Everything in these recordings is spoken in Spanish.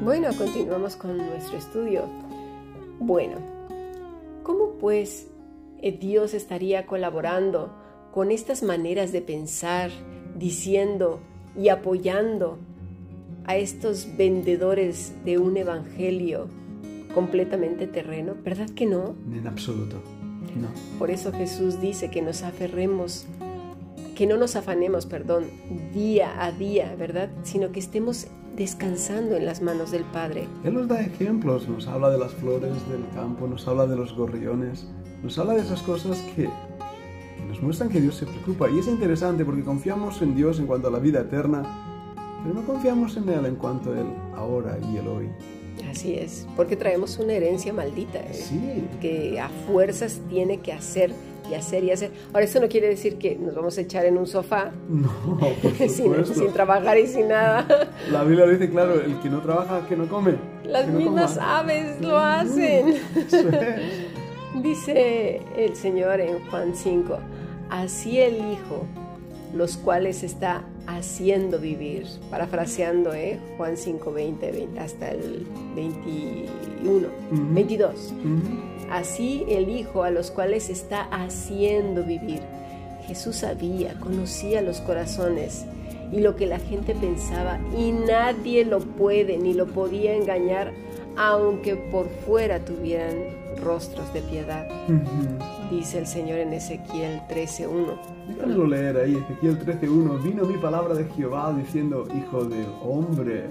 Bueno, continuamos con nuestro estudio. Bueno, ¿cómo pues eh, Dios estaría colaborando con estas maneras de pensar, diciendo y apoyando a estos vendedores de un evangelio completamente terreno? ¿Verdad que no? En absoluto, no. Por eso Jesús dice que nos aferremos, que no nos afanemos, perdón, día a día, ¿verdad? Sino que estemos descansando en las manos del Padre. Él nos da ejemplos, nos habla de las flores del campo, nos habla de los gorriones, nos habla de esas cosas que, que nos muestran que Dios se preocupa. Y es interesante porque confiamos en Dios en cuanto a la vida eterna, pero no confiamos en Él en cuanto a el ahora y el hoy. Así es, porque traemos una herencia maldita ¿eh? Sí. que a fuerzas tiene que hacer y hacer y hacer. Ahora, eso no quiere decir que nos vamos a echar en un sofá No, por sin, trabajar y sin nada. La Biblia dice claro, el que no trabaja, que no come. Las Que mismas aves lo hacen. Eso es. Dice el Señor en Juan 5, así el Hijo, los cuales está haciendo vivir, parafraseando ¿eh? Juan 5, 20, 20, hasta el 21, Ujú. 22. Ujú. Así el Hijo a los cuales está haciendo vivir. Jesús sabía, conocía los corazones y lo que la gente pensaba y nadie lo puede ni lo podía engañar aunque por fuera tuvieran rostros de piedad, Ujú. Dice el Señor en Ezequiel 13.1. Déjamelo leer ahí, Ezequiel 13.1. Vino mi palabra de Jehová diciendo, Hijo del hombre,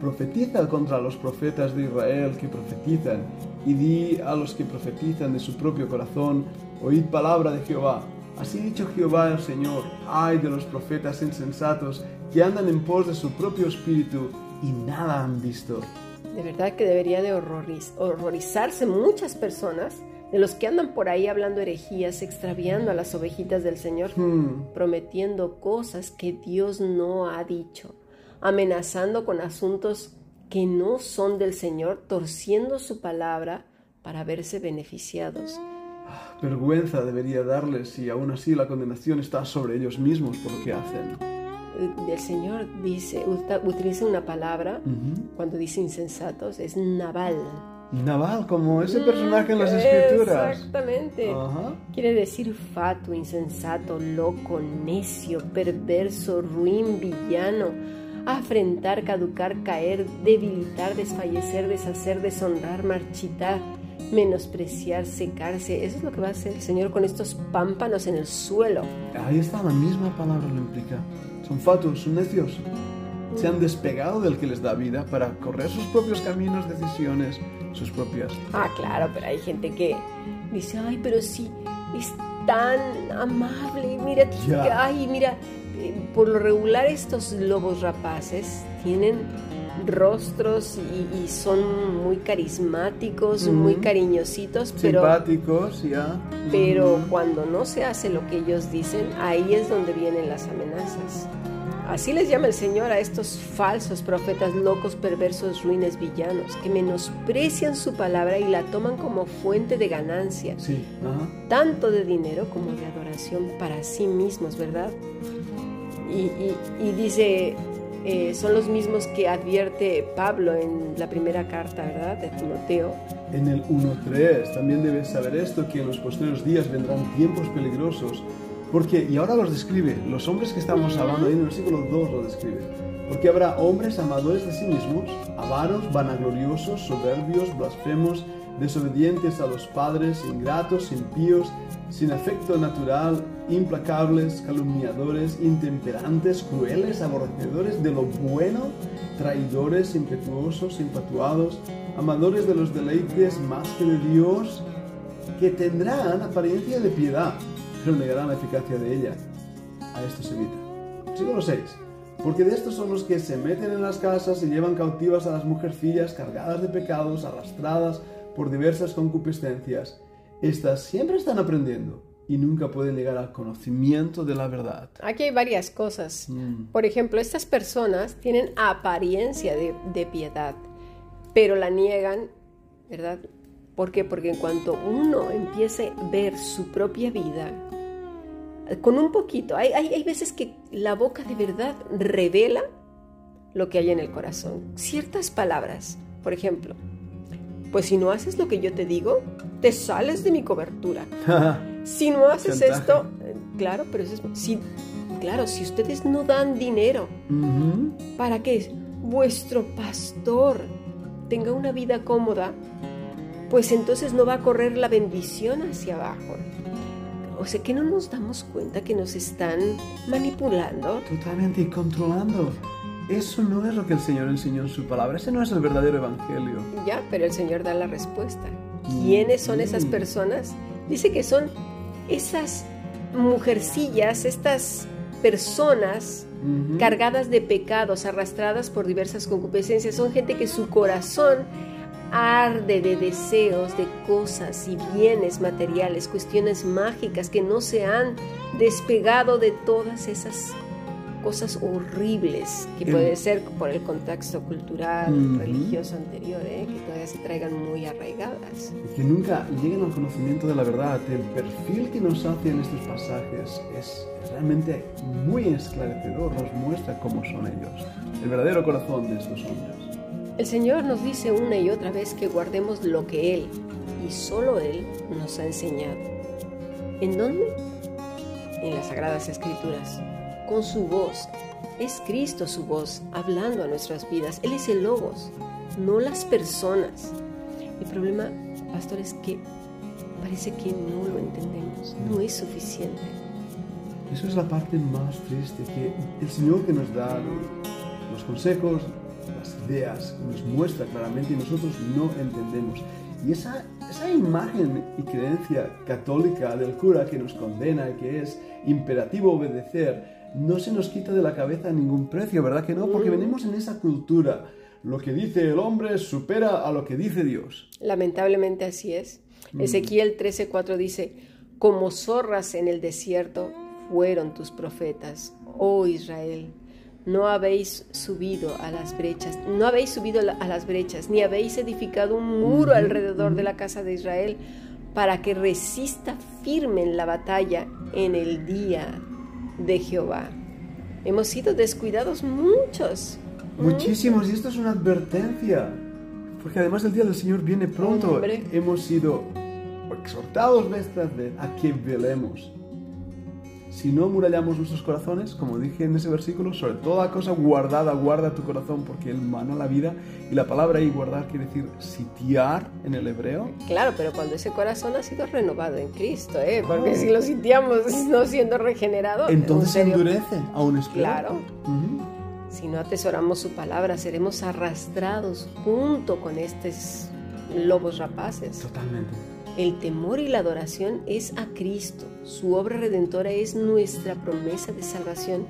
profetiza contra los profetas de Israel que profetizan, y di a los que profetizan de su propio corazón, oíd palabra de Jehová. Así dicho Jehová el Señor, ay de los profetas insensatos que andan en pos de su propio espíritu y nada han visto. De verdad que debería de horroriz- horrorizarse muchas personas de los que andan por ahí hablando herejías, extraviando a las ovejitas del Señor. Hmm, prometiendo cosas que Dios no ha dicho, amenazando con asuntos que no son del Señor, torciendo su palabra para verse beneficiados. vergüenza debería darles y aún así la condenación está sobre ellos mismos por lo que hacen. El Señor dice, utiliza una palabra, cuando dice insensatos, es naval. Naval, como ese personaje en las escrituras. Exactamente. Ajá. Quiere decir fatuo, insensato, loco, necio, perverso, ruin, villano, afrentar, caducar, caer, debilitar, desfallecer, deshacer, deshonrar, marchitar, menospreciar, secarse. Eso es lo que va a hacer el Señor con estos pámpanos en el suelo. Ahí está, la misma palabra lo implica. Son fatuos, son necios. Se han despegado del que les da vida para correr sus propios caminos, decisiones, sus propias. Ah, claro, pero hay gente que dice, ay, pero sí, es tan amable, mira, ay, mira, eh, por lo regular estos lobos rapaces tienen rostros y, y son muy carismáticos, muy cariñositos, pero, Simpáticos, ya. pero Ujú. cuando no se hace lo que ellos dicen, ahí es donde vienen las amenazas. Así les llama el Señor a estos falsos profetas locos, perversos, ruines, villanos, que menosprecian su palabra y la toman como fuente de ganancia, Sí, tanto de dinero como de adoración para sí mismos, ¿verdad? Y, y- y dice, eh, son los mismos que advierte Pablo en la primera carta, ¿verdad? De Timoteo. En el 1.3 también debes saber esto, que en los posteriores días vendrán tiempos peligrosos. Porque, y ahora los describe, los hombres que estamos hablando ahí en el versículo 2 lo describe. Porque habrá hombres amadores de sí mismos, avaros, vanagloriosos, soberbios, blasfemos, desobedientes a los padres, ingratos, impíos, sin afecto natural, implacables, calumniadores, intemperantes, crueles, aborrecedores de lo bueno, traidores, impetuosos, infatuados, amadores de los deleites más que de Dios, que tendrán apariencia de piedad, pero negarán la eficacia de ella. A esto se evita. Versículo 6. Porque de estos son los que se meten en las casas y llevan cautivas a las mujercillas cargadas de pecados, arrastradas por diversas concupiscencias. Estas siempre están aprendiendo y nunca pueden llegar al conocimiento de la verdad. Aquí hay varias cosas. Mm. Por ejemplo, estas personas tienen apariencia de, de piedad, pero la niegan, ¿verdad? ¿Por qué? Porque en cuanto uno empiece a ver su propia vida, con un poquito, hay, hay, hay veces que la boca de verdad revela lo que hay en el corazón. Ciertas palabras, por ejemplo, pues si no haces lo que yo te digo, te sales de mi cobertura. si no haces esto, claro, pero eso es, si, claro, si ustedes no dan dinero para que vuestro pastor tenga una vida cómoda, pues entonces no va a correr la bendición hacia abajo. O sea que no nos damos cuenta que nos están manipulando. Totalmente y controlando. Eso no es lo que el Señor enseñó en su palabra, ese no es el verdadero evangelio. Ya, pero el Señor da la respuesta. ¿Quiénes son esas personas? Dice que son esas mujercillas, estas personas cargadas de pecados, arrastradas por diversas concupiscencias. Son gente que su corazón arde de deseos, de cosas y bienes materiales, cuestiones mágicas que no se han despegado de todas esas cosas horribles que puede ser por el contexto cultural, religioso anterior, ¿eh? que todavía se traigan muy arraigadas. Y que nunca lleguen al conocimiento de la verdad. El perfil que nos hace en estos pasajes es, realmente muy esclarecedor, nos muestra cómo son ellos, el verdadero corazón de estos hombres. El Señor nos dice una y otra vez que guardemos lo que Él y solo Él nos ha enseñado. ¿En dónde? En las Sagradas Escrituras con su voz. Es Cristo su voz hablando a nuestras vidas. Él es el Logos, no las personas. El problema, pastor, es que parece que no lo entendemos. No es suficiente. Eso es la parte más triste, que el Señor que nos da los consejos, ideas, nos muestra claramente y nosotros no entendemos. Y esa, esa imagen y creencia católica del cura que nos condena y que es imperativo obedecer, no se nos quita de la cabeza a ningún precio, ¿verdad que no? Porque mm. venimos en esa cultura. Lo que dice el hombre supera a lo que dice Dios. Lamentablemente así es. Mm. Ezequiel 13:4 dice, como zorras en el desierto fueron tus profetas, oh Israel. No habéis subido a las brechas, no habéis subido a las brechas, ni habéis edificado un muro alrededor de la casa de Israel para que resista firme en la batalla en el día de Jehová. Hemos sido descuidados muchos. Muchísimos, y esto es una advertencia. Porque además el día del Señor viene pronto. Hemos sido exhortados tras vez a que velemos si no murallamos nuestros corazones, como dije en ese versículo, sobre toda cosa guardada, guarda tu corazón porque Él mana la vida. Y la palabra ahí guardar quiere decir sitiar en el hebreo. Claro, pero cuando ese corazón ha sido renovado en Cristo, ¿eh? porque si lo sitiamos no siendo regenerado. Entonces se endurece aún es Claro. Si no atesoramos su palabra, seremos arrastrados junto con estos lobos rapaces. Totalmente. El temor y la adoración es a Cristo. Su obra redentora es nuestra promesa de salvación.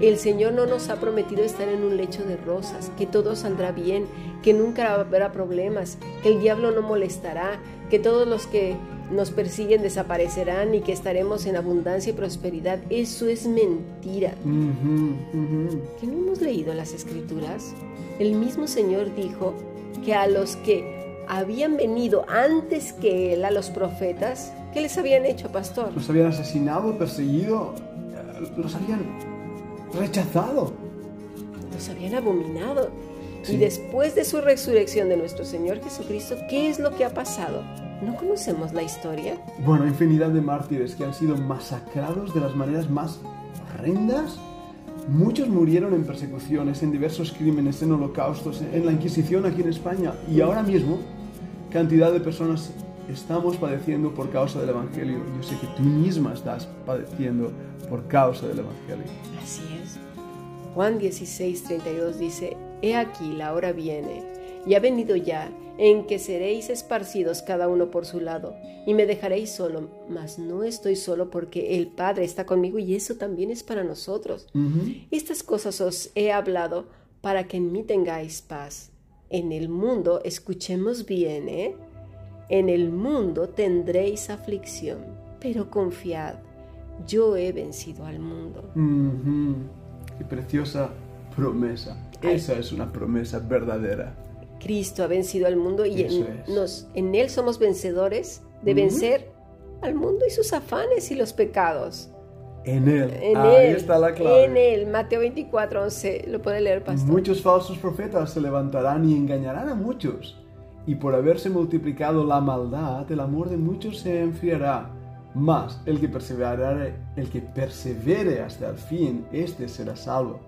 El Señor no nos ha prometido estar en un lecho de rosas, que todo saldrá bien, que nunca habrá problemas, que el diablo no molestará, que todos los que nos persiguen desaparecerán y que estaremos en abundancia y prosperidad. Eso es mentira. ¿Que no hemos leído las escrituras? El mismo Señor dijo que a los que habían venido antes que él a los profetas, ¿qué les habían hecho, pastor? Los habían asesinado, perseguido, eh, los habían rechazado. Los habían abominado. Y después de su resurrección de nuestro Señor Jesucristo, ¿qué es lo que ha pasado? ¿No conocemos la historia? Bueno, infinidad de mártires que han sido masacrados de las maneras más horrendas. Muchos murieron en persecuciones, en diversos crímenes, en holocaustos, en la Inquisición aquí en España. Y ahora mismo cantidad de personas estamos padeciendo por causa del Evangelio. Yo sé que tú misma estás padeciendo por causa del Evangelio. Así es. Juan 16, 32 dice, He aquí la hora viene, y ha venido ya, en que seréis esparcidos cada uno por su lado, y me dejaréis solo, mas no estoy solo porque el Padre está conmigo y eso también es para nosotros. Estas cosas os he hablado para que en mí tengáis paz en el mundo, escuchemos bien, ¿eh? En el mundo tendréis aflicción, pero confiad, yo he vencido al mundo. Qué preciosa promesa. Esa es una promesa verdadera. Cristo ha vencido al mundo y en, nos, en Él somos vencedores de vencer al mundo y sus afanes y los pecados. En Él. En Ahí Él. está la clave. En Él. Mateo 24, 11. Lo puede leer, pastor. Muchos falsos profetas se levantarán y engañarán a muchos. Y por haberse multiplicado la maldad, el amor de muchos se enfriará. Mas el que perseverare, el que persevere hasta el fin, este será salvo.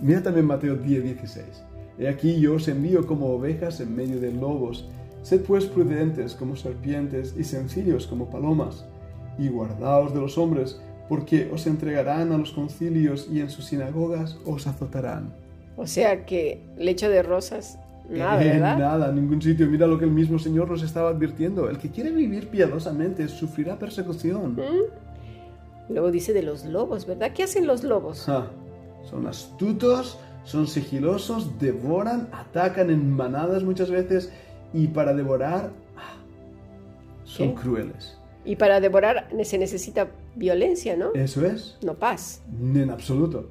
Mira también Mateo 10, 16. He aquí yo os envío como ovejas en medio de lobos. Sed pues prudentes como serpientes y sencillos como palomas. Y guardaos de los hombres, porque os entregarán a los concilios y en sus sinagogas os azotarán. O sea que lecho de rosas, nada, En ¿verdad? nada, ningún sitio. Mira lo que el mismo Señor nos estaba advirtiendo. El que quiere vivir piadosamente sufrirá persecución. Luego dice de los lobos, ¿verdad? ¿Qué hacen los lobos? Son astutos, son sigilosos, devoran, atacan en manadas muchas veces y para devorar ah, son ¿Qué? crueles. Y para devorar se necesita violencia, ¿no? Eso es, No paz. en absoluto.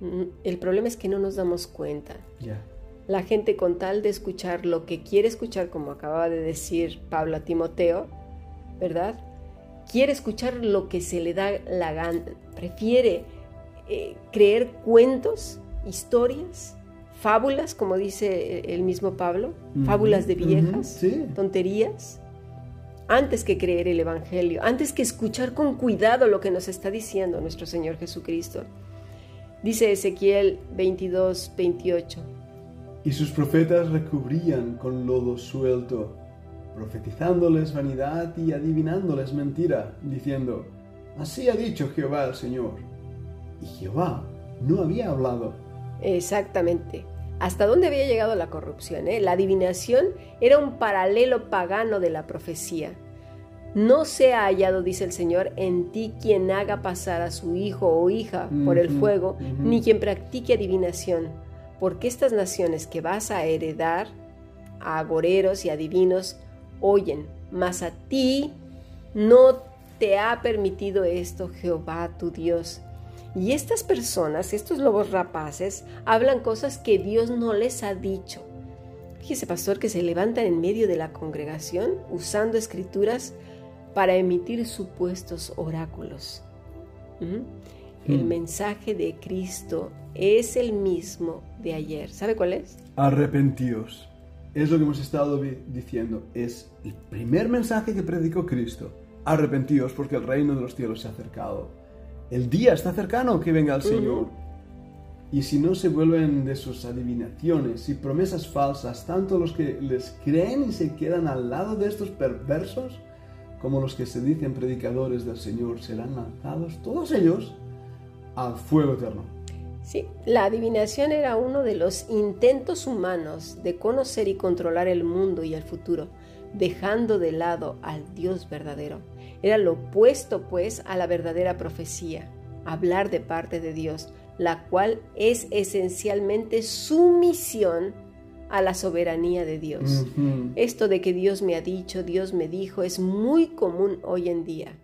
Mm, El problema es que no nos damos cuenta. Ya. La gente con tal de escuchar lo que quiere escuchar, como acababa de decir Pablo a Timoteo, ¿verdad? Quiere escuchar lo que se le da la gana. Prefiere eh, creer cuentos, historias, fábulas, como dice el mismo Pablo, fábulas de viejas, ujú, sí. tonterías, antes que creer el Evangelio, antes que escuchar con cuidado lo que nos está diciendo nuestro Señor Jesucristo. Dice Ezequiel 22, 28. Y sus profetas recubrían con lodo suelto, profetizándoles vanidad y adivinándoles mentira, diciendo, Así ha dicho Jehová el Señor. Y Jehová no había hablado. Exactamente. ¿Hasta dónde había llegado la corrupción? eh? La adivinación era un paralelo pagano de la profecía. No se ha hallado, dice el Señor, en ti quien haga pasar a su hijo o hija por el fuego, ni quien practique adivinación, porque estas naciones que vas a heredar, a agoreros y adivinos, oyen, mas a ti no te ha permitido esto Jehová tu Dios. Y estas personas, estos lobos rapaces, hablan cosas que Dios no les ha dicho. Fíjese, pastor, que se levantan en medio de la congregación usando escrituras para emitir supuestos oráculos. ¿Mm? El Hmm. mensaje de Cristo es el mismo de ayer. ¿Sabe cuál es? Arrepentíos. Es lo que hemos estado diciendo. Es el primer mensaje que predicó Cristo. Arrepentíos porque el reino de los cielos se ha acercado. El día está cercano que venga el Señor. Y si no se vuelven de sus adivinaciones y promesas falsas, tanto los que les creen y se quedan al lado de estos perversos, como los que se dicen predicadores del Señor, serán lanzados todos ellos al fuego eterno. Sí, la adivinación era uno de los intentos humanos de conocer y controlar el mundo y el futuro, dejando de lado al Dios verdadero. Era lo opuesto, pues, a la verdadera profecía, hablar de parte de Dios, la cual es esencialmente sumisión a la soberanía de Dios. Esto de que Dios me ha dicho, Dios me dijo, es muy común hoy en día.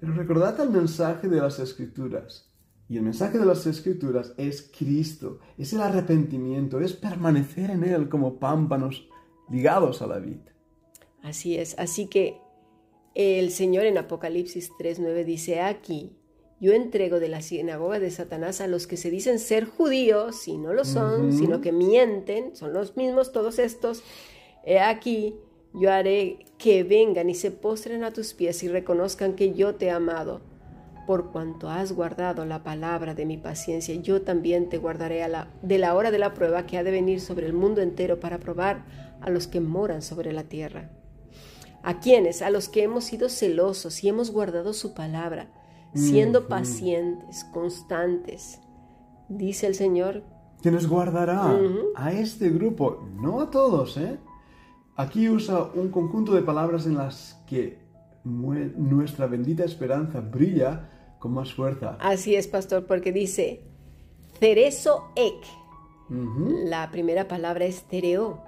Pero recordad el mensaje de las Escrituras. Y el mensaje de las Escrituras es Cristo, es el arrepentimiento, es permanecer en Él como pámpanos ligados a la vid. Así es, así que el Señor en Apocalipsis 3:9 dice, aquí yo entrego de la sinagoga de Satanás a los que se dicen ser judíos y no lo son, sino que mienten, son los mismos todos estos. He aquí yo haré que vengan y se postren a tus pies y reconozcan que yo te he amado. Por cuanto has guardado la palabra de mi paciencia, yo también te guardaré a la, de la hora de la prueba que ha de venir sobre el mundo entero para probar a los que moran sobre la tierra. ¿A quienes? A los que hemos sido celosos y hemos guardado su palabra, siendo pacientes, constantes. Dice el Señor, Quienes guardará Ujú. a este grupo, no a todos, ¿eh? Aquí usa un conjunto de palabras en las que nuestra bendita esperanza brilla con más fuerza. así es, pastor, porque dice, cerezo ek. La primera palabra es tereo,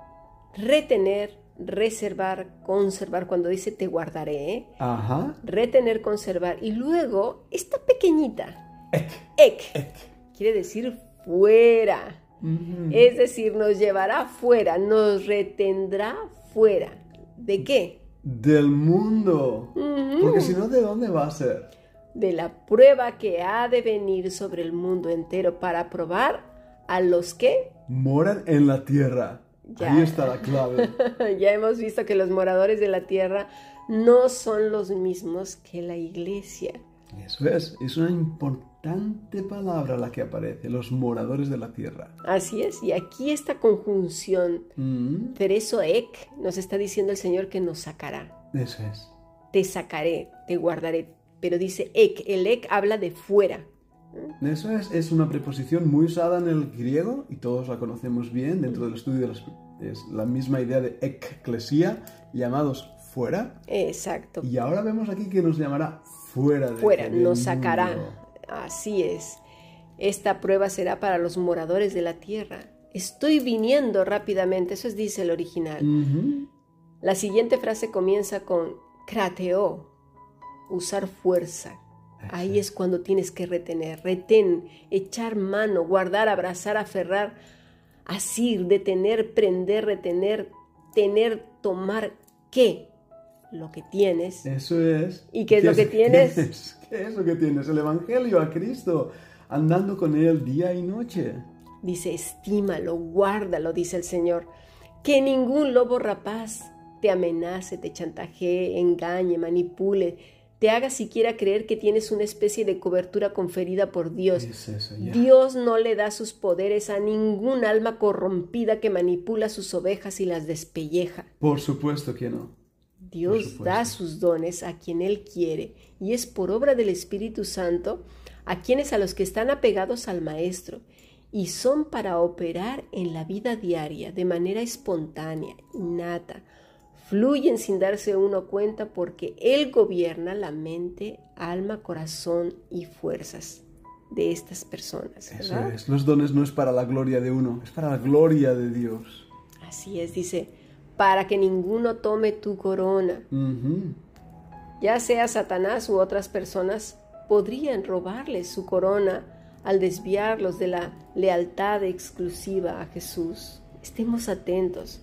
retener, reservar, conservar. Cuando dice te guardaré, ¿eh? Ajá. retener, conservar. Y luego, esta pequeñita, Ek. ek, quiere decir fuera. Es decir, nos llevará fuera, nos retendrá fuera. ¿De qué? Del mundo. Porque si no, ¿de dónde va a ser? de la prueba que ha de venir sobre el mundo entero para probar a los que Moran en la tierra. Ya. Ahí está la clave. ya hemos visto que los moradores de la tierra no son los mismos que la iglesia. Eso es, es una importante palabra la que aparece, los moradores de la tierra. Así es, y aquí esta conjunción Mm, Tereso ek nos está diciendo el Señor que nos sacará. Eso es. Te sacaré, te guardaré. Pero dice ek, el ek habla de fuera. Eso es, es una preposición muy usada en el griego y todos la conocemos bien dentro del estudio de las... Es la misma idea de eclesia, llamados fuera. Exacto. Y ahora vemos aquí que nos llamará fuera de Fuera, del nos sacará. Así es. Esta prueba será para los moradores de la tierra. Estoy viniendo rápidamente, eso es dice el original. La siguiente frase comienza con krateo, usar fuerza. Ahí es cuando tienes que retener, retén, echar mano, guardar, abrazar, aferrar, asir, detener, prender, retener, tener, tomar, ¿qué? Lo que tienes. Eso es. ¿Y qué es lo que tienes? ¿Qué es lo que tienes? El Evangelio a Cristo, andando con Él día y noche. Dice, estímalo, guárdalo, dice el Señor. Que ningún lobo rapaz te amenace, te chantajee, engañe, manipule, te haga siquiera creer que tienes una especie de cobertura conferida por Dios. Es eso, ya. Dios no le da sus poderes a ningún alma corrompida que manipula sus ovejas y las despelleja. Por supuesto que no. Dios da sus dones a quien Él quiere y es por obra del Espíritu Santo a quienes a los que están apegados al Maestro y son para operar en la vida diaria de manera espontánea, innata, fluyen sin darse uno cuenta porque Él gobierna la mente, alma, corazón y fuerzas de estas personas. Eso es. Los dones no es para la gloria de uno, es para la gloria de Dios. Así es, dice, para que ninguno tome tu corona. Ya sea Satanás u otras personas, podrían robarles su corona al desviarlos de la lealtad exclusiva a Jesús. Estemos atentos.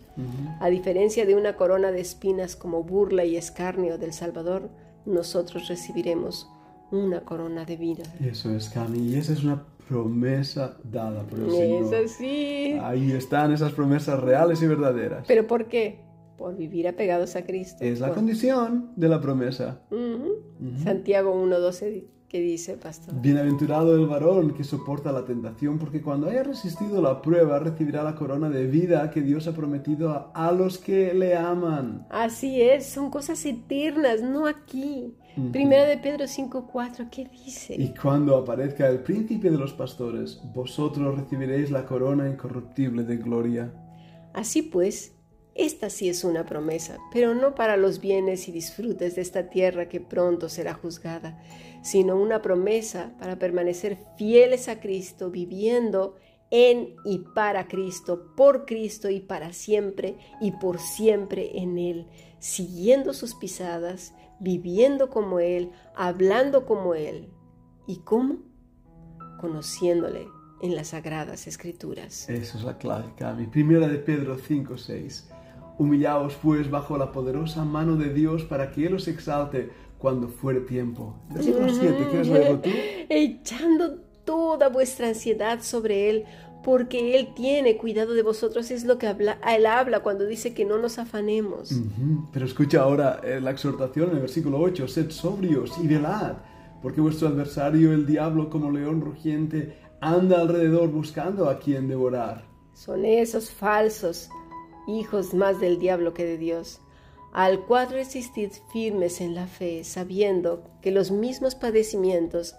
A diferencia de una corona de espinas como burla y escarnio del Salvador, nosotros recibiremos una corona de vida. Eso es, Cami. Y esa es una promesa dada por el Es Señor. así. Ahí están esas promesas reales y verdaderas. ¿Pero por qué? Por vivir apegados a Cristo. Es la Por- condición de la promesa. Ujú. Santiago 1.12 que dice, pastor. Bienaventurado el varón que soporta la tentación, porque cuando haya resistido la prueba recibirá la corona de vida que Dios ha prometido a, a los que le aman. Así es, son cosas eternas, no aquí. Primera de Pedro 5.4, ¿qué dice? Y cuando aparezca el príncipe de los pastores, vosotros recibiréis la corona incorruptible de gloria. Así pues, esta sí es una promesa, pero no para los bienes y disfrutes de esta tierra que pronto será juzgada, sino una promesa para permanecer fieles a Cristo, viviendo en y para Cristo, por Cristo y para siempre y por siempre en Él, siguiendo sus pisadas, viviendo como Él, hablando como Él. ¿Y cómo? Conociéndole en las sagradas escrituras. Esa es la clave, Cami. Primera de Pedro 5, 6. Humillaos pues bajo la poderosa mano de Dios para que Él os exalte cuando fuere tiempo. Versículo 7, ¿quieres leerlo tú? echando toda vuestra ansiedad sobre Él, porque Él tiene cuidado de vosotros. Es lo que habla, Él habla cuando dice que no nos afanemos. Pero escucha ahora eh, la exhortación en el versículo 8, sed sobrios y velad, porque vuestro adversario, el diablo, como león rugiente, anda alrededor buscando a quien devorar. Son esos falsos hijos más del diablo que de Dios, al cual resistid firmes en la fe, sabiendo que los mismos padecimientos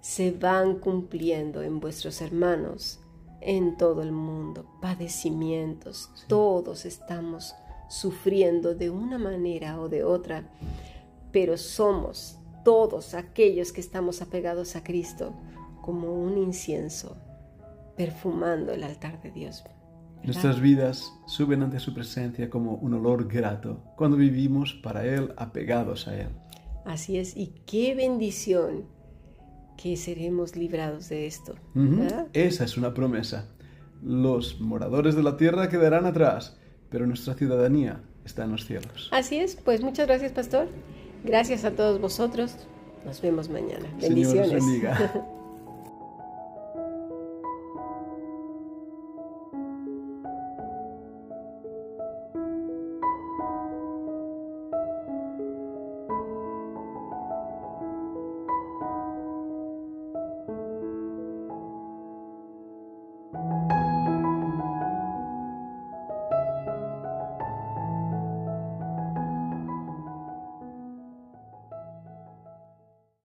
se van cumpliendo en vuestros hermanos en todo el mundo. Padecimientos, todos estamos sufriendo de una manera o de otra, pero somos todos aquellos que estamos apegados a Cristo como un incienso perfumando el altar de Dios. Nuestras vidas suben ante su presencia como un olor grato cuando vivimos para Él, apegados a Él. Así es, y qué bendición que seremos librados de esto. Esa es una promesa. Los moradores de la tierra quedarán atrás, pero nuestra ciudadanía está en los cielos. Así es, pues muchas gracias, pastor. Gracias a todos vosotros Nos vemos mañana. Señor, Bendiciones. bendiga.